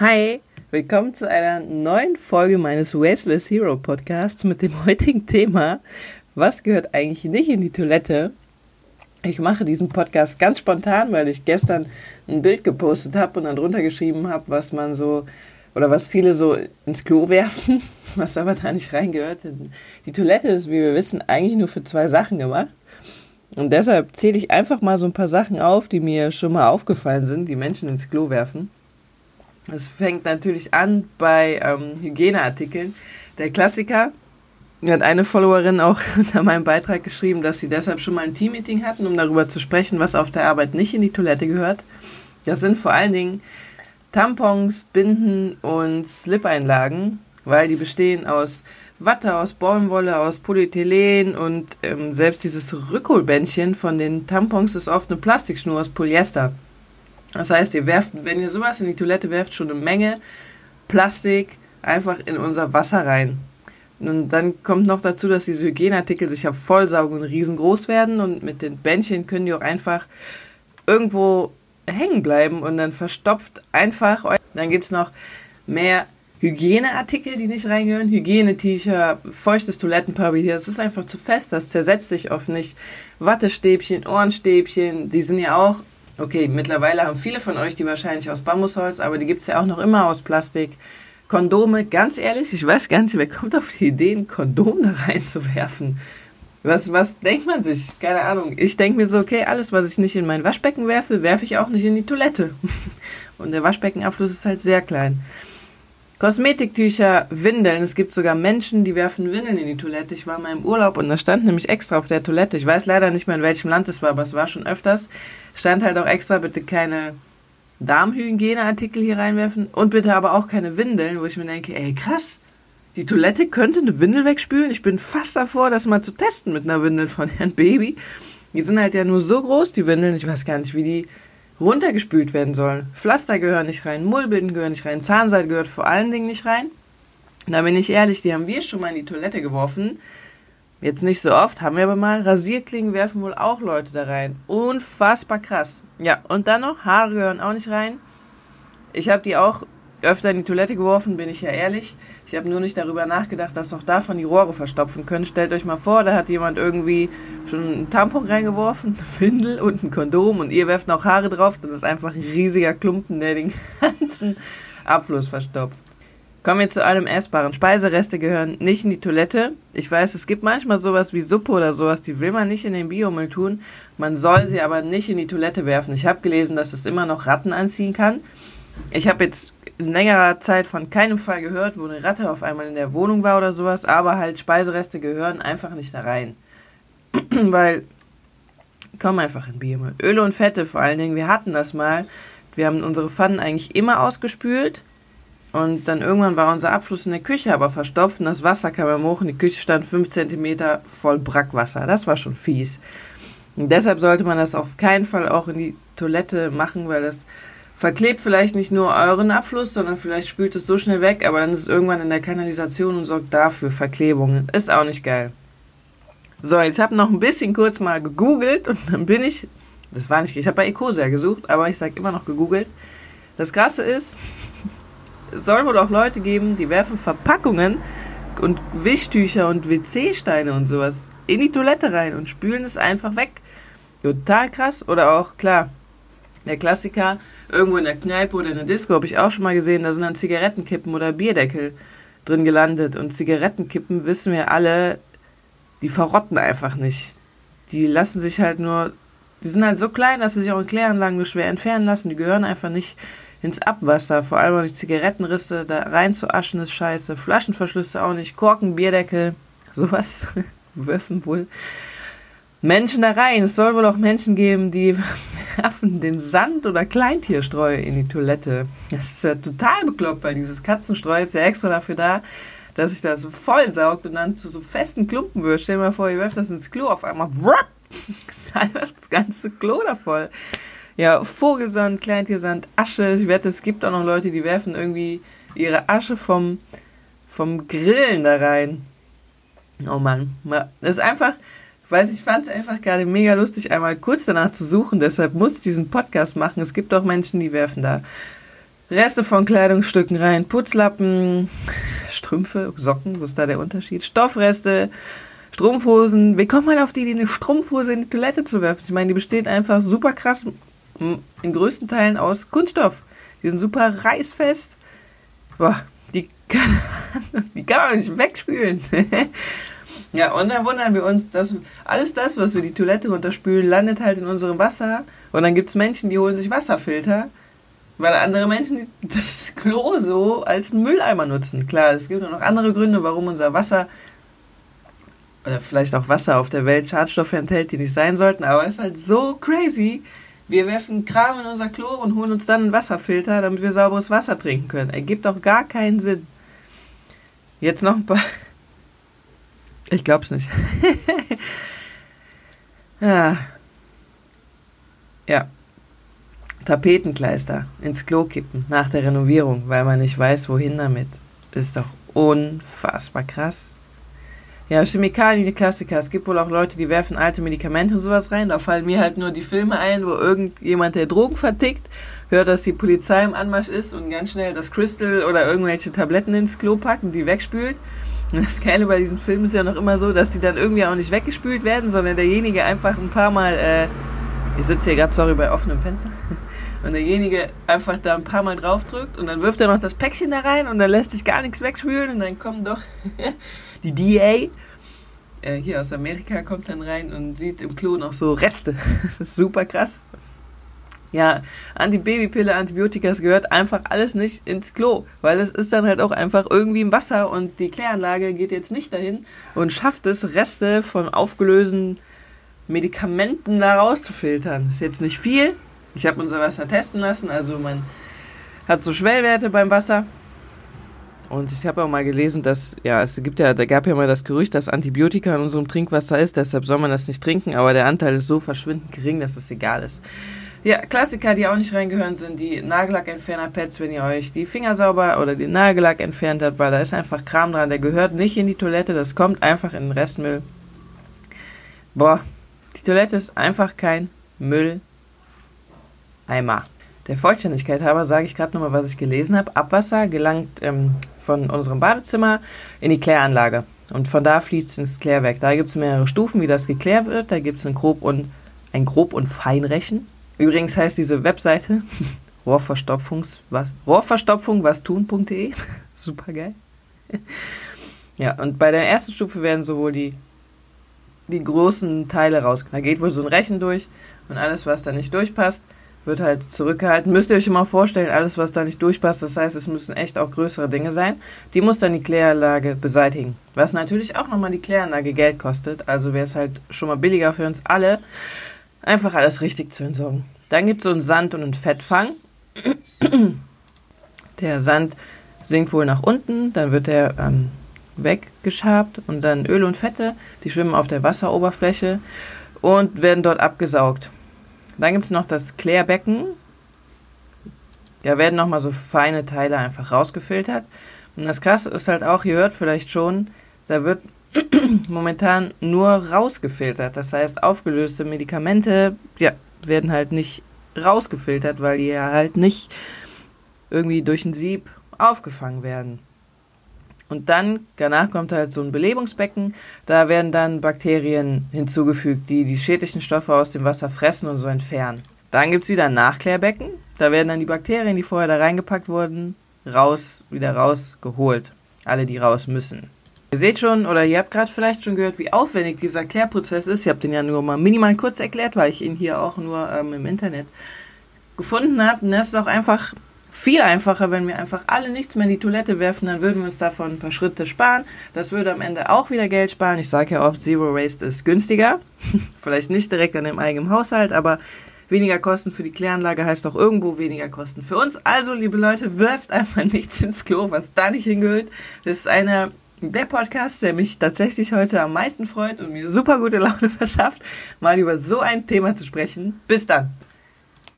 Hi, willkommen zu einer neuen Folge meines Wasteless Hero Podcasts mit dem heutigen Thema, was gehört eigentlich nicht in die Toilette? Ich mache diesen Podcast ganz spontan, weil ich gestern ein Bild gepostet habe und dann drunter geschrieben habe, was man so oder was viele so ins Klo werfen, was aber da nicht reingehört. Die Toilette ist, wie wir wissen, eigentlich nur für zwei Sachen gemacht. Und deshalb zähle ich einfach mal so ein paar Sachen auf, die mir schon mal aufgefallen sind, die Menschen ins Klo werfen. Es fängt natürlich an bei ähm, Hygieneartikeln. Der Klassiker, hat eine Followerin auch unter meinem Beitrag geschrieben, dass sie deshalb schon mal ein Teammeeting hatten, um darüber zu sprechen, was auf der Arbeit nicht in die Toilette gehört. Das sind vor allen Dingen Tampons, Binden und Slip-Einlagen, weil die bestehen aus Watte, aus Baumwolle, aus Polyethylen und ähm, selbst dieses Rückholbändchen von den Tampons ist oft eine Plastikschnur aus Polyester. Das heißt, ihr werft, wenn ihr sowas in die Toilette werft, schon eine Menge Plastik einfach in unser Wasser rein. Und dann kommt noch dazu, dass diese Hygieneartikel sich ja vollsaugen und riesengroß werden und mit den Bändchen können die auch einfach irgendwo hängen bleiben und dann verstopft einfach. Dann gibt es noch mehr Hygieneartikel, die nicht reingehören. Hygienetücher, feuchtes Toilettenpapier. Das ist einfach zu fest, das zersetzt sich oft nicht. Wattestäbchen, Ohrenstäbchen, die sind ja auch Okay, mittlerweile haben viele von euch die wahrscheinlich aus Bambusholz, aber die gibt es ja auch noch immer aus Plastik. Kondome, ganz ehrlich, ich weiß gar nicht, wer kommt auf die Idee, ein Kondom da reinzuwerfen. Was, was denkt man sich? Keine Ahnung. Ich denke mir so, okay, alles, was ich nicht in mein Waschbecken werfe, werfe ich auch nicht in die Toilette. Und der Waschbeckenabfluss ist halt sehr klein. Kosmetiktücher, Windeln. Es gibt sogar Menschen, die werfen Windeln in die Toilette. Ich war mal im Urlaub und da stand nämlich extra auf der Toilette. Ich weiß leider nicht mehr, in welchem Land es war, aber es war schon öfters. Stand halt auch extra, bitte keine Darmhygieneartikel hier reinwerfen und bitte aber auch keine Windeln, wo ich mir denke, ey, krass. Die Toilette könnte eine Windel wegspülen. Ich bin fast davor, das mal zu testen mit einer Windel von Herrn Baby. Die sind halt ja nur so groß, die Windeln. Ich weiß gar nicht, wie die runtergespült werden sollen. Pflaster gehören nicht rein, Mullbinden gehören nicht rein, Zahnseide gehört vor allen Dingen nicht rein. Da bin ich ehrlich, die haben wir schon mal in die Toilette geworfen. Jetzt nicht so oft, haben wir aber mal. Rasierklingen werfen wohl auch Leute da rein. Unfassbar krass. Ja, und dann noch, Haare gehören auch nicht rein. Ich habe die auch öfter in die Toilette geworfen, bin ich ja ehrlich. Ich habe nur nicht darüber nachgedacht, dass auch davon die Rohre verstopfen können. Stellt euch mal vor, da hat jemand irgendwie schon einen Tampon reingeworfen, eine Windel und ein Kondom und ihr werft noch Haare drauf. Das ist einfach ein riesiger Klumpen, der den ganzen Abfluss verstopft. Kommen wir zu einem essbaren. Speisereste gehören nicht in die Toilette. Ich weiß, es gibt manchmal sowas wie Suppe oder sowas, die will man nicht in den Biomüll tun. Man soll sie aber nicht in die Toilette werfen. Ich habe gelesen, dass es immer noch Ratten anziehen kann. Ich habe jetzt in längerer Zeit von keinem Fall gehört, wo eine Ratte auf einmal in der Wohnung war oder sowas, aber halt Speisereste gehören einfach nicht da rein. Weil, komm einfach in Biomüll. Öle und Fette vor allen Dingen, wir hatten das mal. Wir haben unsere Pfannen eigentlich immer ausgespült. Und dann irgendwann war unser Abfluss in der Küche aber verstopft und das Wasser kam hoch und die Küche stand 5 cm voll Brackwasser. Das war schon fies. Und deshalb sollte man das auf keinen Fall auch in die Toilette machen, weil das verklebt vielleicht nicht nur euren Abfluss, sondern vielleicht spült es so schnell weg, aber dann ist es irgendwann in der Kanalisation und sorgt dafür Verklebungen. Ist auch nicht geil. So, jetzt habe noch ein bisschen kurz mal gegoogelt und dann bin ich, das war nicht, ich habe bei Ecosia gesucht, aber ich sage immer noch gegoogelt. Das Krasse ist, es soll wohl auch Leute geben, die werfen Verpackungen und Wischtücher und WC-Steine und sowas in die Toilette rein und spülen es einfach weg. Total krass. Oder auch, klar, der Klassiker, irgendwo in der Kneipe oder in der Disco habe ich auch schon mal gesehen, da sind dann Zigarettenkippen oder Bierdeckel drin gelandet. Und Zigarettenkippen wissen wir alle, die verrotten einfach nicht. Die lassen sich halt nur, die sind halt so klein, dass sie sich auch in Kläranlagen nur schwer entfernen lassen. Die gehören einfach nicht ins Abwasser. Vor allem auch die Zigarettenrisse da rein zu aschen ist scheiße. Flaschenverschlüsse auch nicht. Korken, Bierdeckel, sowas werfen wohl Menschen da rein. Es soll wohl auch Menschen geben, die werfen den Sand oder Kleintierstreu in die Toilette. Das ist ja total bekloppt, weil dieses Katzenstreu ist ja extra dafür da, dass sich das so voll saugt und dann zu so festen Klumpen wird. Stell dir mal vor, ihr werft das ins Klo auf einmal. Wupp, ist einfach das ganze Klo da voll. Ja, Vogelsand, Kleintiersand, Asche. Ich wette, es gibt auch noch Leute, die werfen irgendwie ihre Asche vom, vom Grillen da rein. Oh Mann. Das ist einfach, weiß ich fand es einfach gerade mega lustig, einmal kurz danach zu suchen. Deshalb muss ich diesen Podcast machen. Es gibt auch Menschen, die werfen da Reste von Kleidungsstücken rein, Putzlappen, Strümpfe, Socken, wo ist da der Unterschied? Stoffreste, Strumpfhosen. Wie kommt man auf die Idee, eine Strumpfhose in die Toilette zu werfen? Ich meine, die besteht einfach super krass in größten Teilen aus Kunststoff. Die sind super reißfest. Boah, die kann, die kann man nicht wegspülen. ja, und dann wundern wir uns, dass alles das, was wir die Toilette runterspülen, landet halt in unserem Wasser. Und dann gibt es Menschen, die holen sich Wasserfilter, weil andere Menschen das Klo so als Mülleimer nutzen. Klar, es gibt auch noch andere Gründe, warum unser Wasser oder vielleicht auch Wasser auf der Welt Schadstoffe enthält, die nicht sein sollten, aber es ist halt so crazy, wir werfen Kram in unser Klo und holen uns dann einen Wasserfilter, damit wir sauberes Wasser trinken können. Ergibt auch gar keinen Sinn. Jetzt noch ein paar. Ich glaub's nicht. ja. ja. Tapetenkleister ins Klo kippen nach der Renovierung, weil man nicht weiß, wohin damit. Ist doch unfassbar krass. Ja, Chemikalien, die Klassiker. Es gibt wohl auch Leute, die werfen alte Medikamente und sowas rein. Da fallen mir halt nur die Filme ein, wo irgendjemand, der Drogen vertickt, hört, dass die Polizei im Anmarsch ist und ganz schnell das Crystal oder irgendwelche Tabletten ins Klo packt und die wegspült. Das Geile bei diesen Filmen ist ja noch immer so, dass die dann irgendwie auch nicht weggespült werden, sondern derjenige einfach ein paar Mal, äh, ich sitze hier gerade, sorry, bei offenem Fenster, und derjenige einfach da ein paar Mal draufdrückt und dann wirft er noch das Päckchen da rein und dann lässt sich gar nichts wegspülen und dann kommen doch die DA äh, hier aus Amerika kommt dann rein und sieht im Klo noch so Reste. das ist super krass. Ja, Antibabypille, Antibiotika, es gehört einfach alles nicht ins Klo, weil es ist dann halt auch einfach irgendwie im Wasser und die Kläranlage geht jetzt nicht dahin und schafft es, Reste von aufgelösten Medikamenten da rauszufiltern. Ist jetzt nicht viel. Ich habe unser Wasser testen lassen, also man hat so Schwellwerte beim Wasser und ich habe auch mal gelesen, dass, ja, es gibt ja, da gab ja mal das Gerücht, dass Antibiotika in unserem Trinkwasser ist, deshalb soll man das nicht trinken, aber der Anteil ist so verschwindend gering, dass es egal ist. Ja, Klassiker, die auch nicht reingehören, sind die Nagellackentferner-Pads, wenn ihr euch die Finger sauber oder den Nagellack entfernt habt, weil da ist einfach Kram dran, der gehört nicht in die Toilette, das kommt einfach in den Restmüll. Boah, die Toilette ist einfach kein Mülleimer. Der Vollständigkeit halber sage ich gerade nochmal, was ich gelesen habe. Abwasser gelangt ähm, von unserem Badezimmer in die Kläranlage. Und von da fließt es ins Klärwerk. Da gibt es mehrere Stufen, wie das geklärt wird. Da gibt es ein Grob- und ein Grob- und Feinrechen. Übrigens heißt diese Webseite Rohrverstopfungs, was, Rohrverstopfung was tun.de. Super geil. ja, und bei der ersten Stufe werden sowohl die, die großen Teile raus. Da geht wohl so ein Rechen durch und alles, was da nicht durchpasst, wird halt zurückgehalten. Müsst ihr euch immer vorstellen, alles, was da nicht durchpasst, das heißt, es müssen echt auch größere Dinge sein. Die muss dann die Kläranlage beseitigen. Was natürlich auch nochmal die Kläranlage Geld kostet. Also wäre es halt schon mal billiger für uns alle, einfach alles richtig zu entsorgen. Dann gibt es so einen Sand- und einen Fettfang. Der Sand sinkt wohl nach unten, dann wird er ähm, weggeschabt und dann Öl und Fette, die schwimmen auf der Wasseroberfläche und werden dort abgesaugt. Dann gibt es noch das Klärbecken. Da werden nochmal so feine Teile einfach rausgefiltert. Und das Krasse ist halt auch, ihr hört vielleicht schon, da wird momentan nur rausgefiltert. Das heißt, aufgelöste Medikamente ja, werden halt nicht rausgefiltert, weil die ja halt nicht irgendwie durch ein Sieb aufgefangen werden. Und dann, danach kommt halt so ein Belebungsbecken. Da werden dann Bakterien hinzugefügt, die die schädlichen Stoffe aus dem Wasser fressen und so entfernen. Dann gibt es wieder ein Nachklärbecken. Da werden dann die Bakterien, die vorher da reingepackt wurden, raus, wieder rausgeholt. Alle, die raus müssen. Ihr seht schon, oder ihr habt gerade vielleicht schon gehört, wie aufwendig dieser Klärprozess ist. Ich habe den ja nur mal minimal kurz erklärt, weil ich ihn hier auch nur ähm, im Internet gefunden habe. Und das ist auch einfach viel einfacher, wenn wir einfach alle nichts mehr in die Toilette werfen, dann würden wir uns davon ein paar Schritte sparen. Das würde am Ende auch wieder Geld sparen. Ich sage ja oft, Zero Waste ist günstiger. Vielleicht nicht direkt an dem eigenen Haushalt, aber weniger Kosten für die Kläranlage heißt auch irgendwo weniger Kosten für uns. Also, liebe Leute, wirft einfach nichts ins Klo, was da nicht hingehört. Das ist einer der Podcast, der mich tatsächlich heute am meisten freut und mir super gute Laune verschafft, mal über so ein Thema zu sprechen. Bis dann.